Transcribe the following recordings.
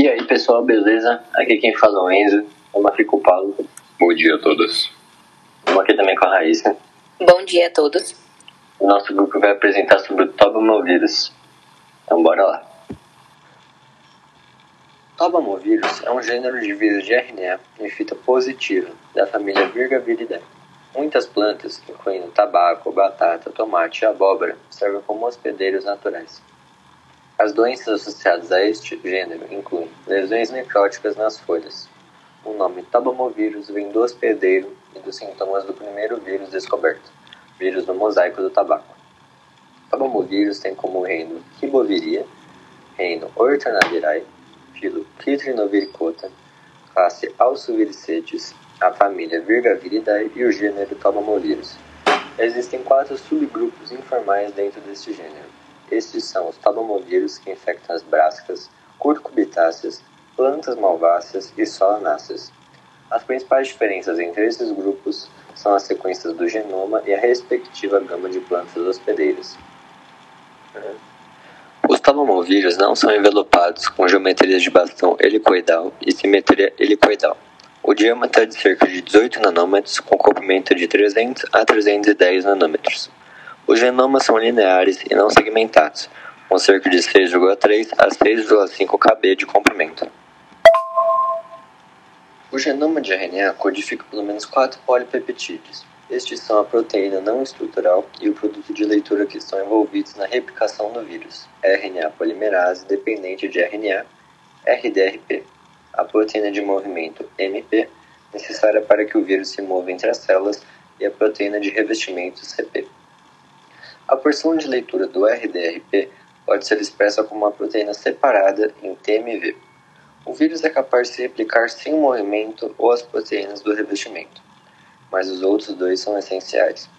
E aí pessoal, beleza? Aqui quem fala é o Enzo, eu aqui com o Paulo. Bom dia a todos. Estamos aqui também com a Raíssa. Bom dia a todos. O nosso grupo vai apresentar sobre o tobamovírus. Então bora lá. Tobamovírus é um gênero de vírus de RNA em fita positiva da família Virgaviridae. Muitas plantas, incluindo tabaco, batata, tomate e abóbora, servem como hospedeiros naturais. As doenças associadas a este gênero incluem lesões necróticas nas folhas. O nome tabamovírus vem do hospedeiro e dos sintomas do primeiro vírus descoberto, vírus do mosaico do tabaco. Tabamovírus tem como reino Riboviria, reino Ortonavirae, filo Citrinoviricota, classe Alsoviricetes, a família Virgaviridae e o gênero Tabamovírus. Existem quatro subgrupos informais dentro deste gênero. Estes são os tabamovírus que infectam as brascas, curcubitáceas, plantas malváceas e solanáceas. As principais diferenças entre esses grupos são as sequências do genoma e a respectiva gama de plantas hospedeiras. Os tabamovírus não são envelopados com geometria de bastão helicoidal e simetria helicoidal. O diâmetro é de cerca de 18 nanômetros, com comprimento de 300 a 310 nanômetros. Os genomas são lineares e não segmentados, com cerca de 6,3 a 6,5 kb de comprimento. O genoma de RNA codifica pelo menos quatro polipeptídeos. Estes são a proteína não estrutural e o produto de leitura que estão envolvidos na replicação do vírus, RNA polimerase dependente de RNA, RDRP, a proteína de movimento MP, necessária para que o vírus se mova entre as células, e a proteína de revestimento CP. A porção de leitura do RDRP pode ser expressa como uma proteína separada em TMV. O vírus é capaz de se replicar sem o movimento ou as proteínas do revestimento, mas os outros dois são essenciais.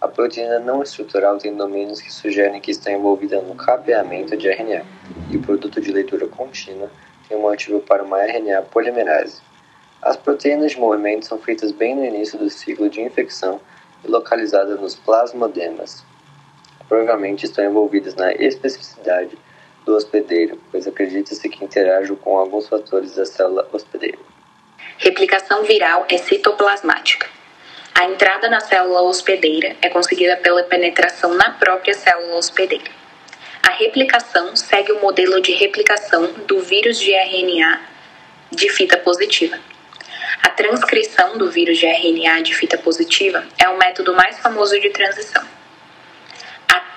A proteína não estrutural tem domínios que sugerem que está envolvida no cabeamento de RNA, e o produto de leitura contínua tem um motivo para uma RNA polimerase. As proteínas de movimento são feitas bem no início do ciclo de infecção e localizadas nos plasmodemas, provavelmente estão envolvidas na especificidade do hospedeiro, pois acredita-se que interagem com alguns fatores da célula hospedeiro. Replicação viral é citoplasmática. A entrada na célula hospedeira é conseguida pela penetração na própria célula hospedeira. A replicação segue o modelo de replicação do vírus de RNA de fita positiva. A transcrição do vírus de RNA de fita positiva é o método mais famoso de transição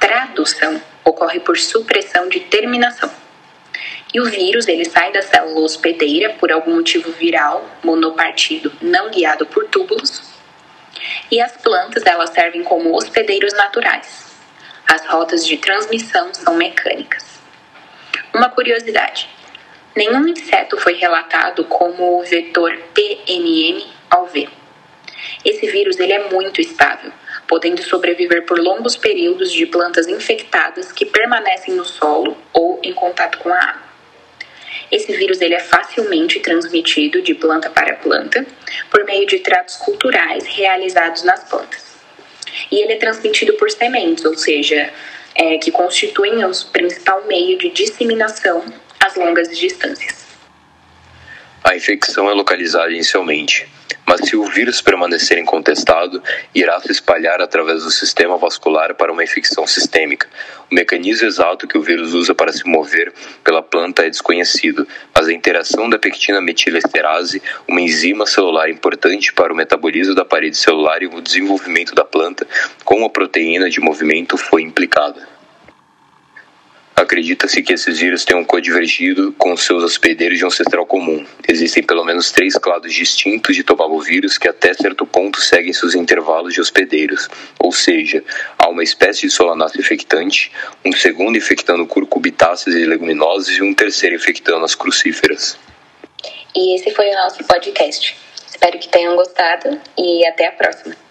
tradução ocorre por supressão de terminação. E o vírus ele sai da célula hospedeira por algum motivo viral, monopartido, não guiado por túbulos. E as plantas elas servem como hospedeiros naturais. As rotas de transmissão são mecânicas. Uma curiosidade: nenhum inseto foi relatado como o vetor PNM ao V. Esse vírus ele é muito estável, podendo sobreviver por longos períodos de plantas infectadas que permanecem no solo ou em contato com a água. Esse vírus ele é facilmente transmitido de planta para planta por meio de tratos culturais realizados nas plantas. E ele é transmitido por sementes, ou seja, é, que constituem o principal meio de disseminação às longas distâncias. A infecção é localizada inicialmente mas se o vírus permanecer incontestado, irá se espalhar através do sistema vascular para uma infecção sistêmica. O mecanismo exato que o vírus usa para se mover pela planta é desconhecido, mas a interação da pectina metilesterase, uma enzima celular importante para o metabolismo da parede celular e o desenvolvimento da planta, com a proteína de movimento foi implicada. Acredita-se que esses vírus tenham codivergido com seus hospedeiros de ancestral comum. Existem pelo menos três clados distintos de tobalovírus que até certo ponto seguem seus intervalos de hospedeiros, ou seja, há uma espécie de solanáceo infectante, um segundo infectando curcubitáceas e leguminosas e um terceiro infectando as crucíferas. E esse foi o nosso podcast. Espero que tenham gostado e até a próxima.